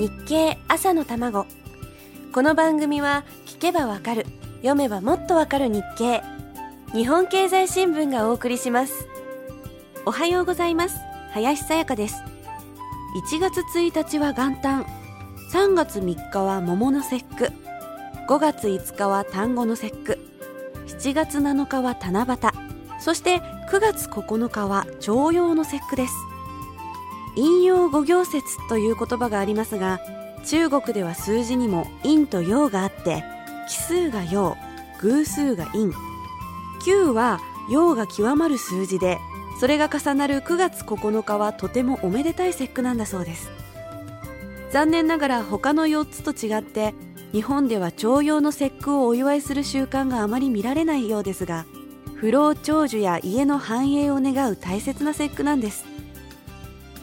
日経朝の卵。この番組は聞けばわかる読めばもっとわかる日経。日本経済新聞がお送りします。おはようございます。林さやかです。1月1日は元旦。3月3日は桃の節句。5月5日は単語の節句。7月7日は七夕。そして9月9日は徴用の節句です。引用五行説という言葉がありますが中国では数字にも陰と陽があって奇数が陽偶数が陰。9は陽が極まる数字でそれが重なる9月9日はとてもおめでたい節句なんだそうです。残念ながら他の4つと違って日本では徴用の節句をお祝いする習慣があまり見られないようですが不老長寿や家の繁栄を願う大切な節句なんです。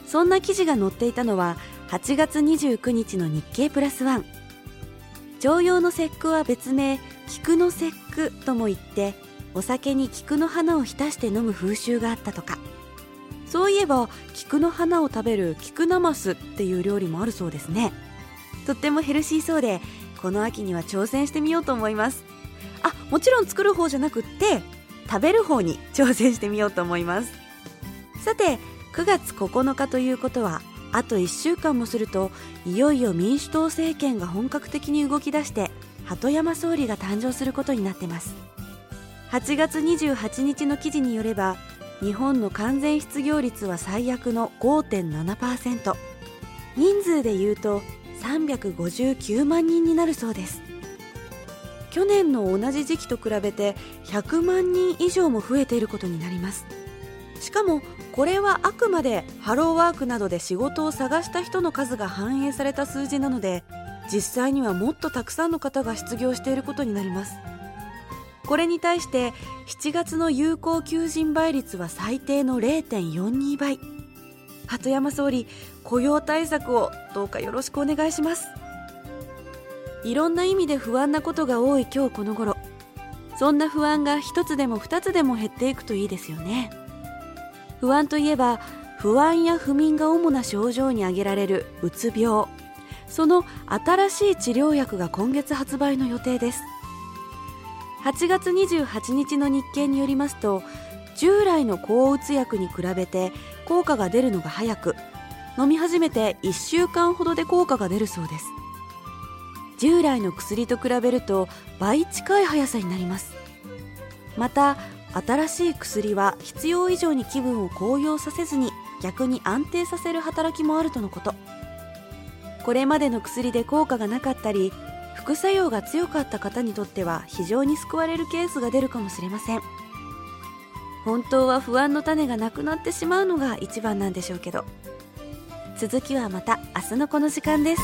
そんな記事が載っていたのは8月29日の日経プラスワン。常用の節句は別名菊の節句とも言ってお酒に菊の花を浸して飲む風習があったとか。そういえば菊の花を食べる菊ナマスっていう料理もあるそうですね。とってもヘルシーそうでこの秋には挑戦してみようと思います。あもちろん作る方じゃなくって食べる方に挑戦してみようと思います。さて9月9日ということはあと1週間もするといよいよ民主党政権が本格的に動き出して鳩山総理が誕生することになってます。8月28日の記事によれば日本の完全失業率は最悪の5.7%人数でいうと359万人になるそうです。去年の同じ時期と比べて100万人以上も増えていることになります。しかもこれはあくまでハローワークなどで仕事を探した人の数が反映された数字なので実際にはもっとたくさんの方が失業していることになります。これに対して7月の有効求人倍率は最低の0.42倍。鳩山総理雇用対策をどうかよろしくお願いします。いろんな意味で不安なことが多い今日この頃。そんな不安が一つでも二つでも減っていくといいですよね。不安といえば不安や不眠が主な症状に挙げられるうつ病。その新しい治療薬が今月発売の予定です。8月28日の日経によりますと従来の抗うつ薬に比べて効果が出るのが早く飲み始めて1週間ほどで効果が出るそうです。従来の薬と比べると倍近い速さになります。また新しい薬は必要以上に気分を高揚させずに逆に安定させる働きもあるとのこと。これまでの薬で効果がなかったり副作用が強かった方にとっては非常に救われるケースが出るかもしれません。本当は不安の種がなくなってしまうのが一番なんでしょうけど。続きはまた明日のこの時間です。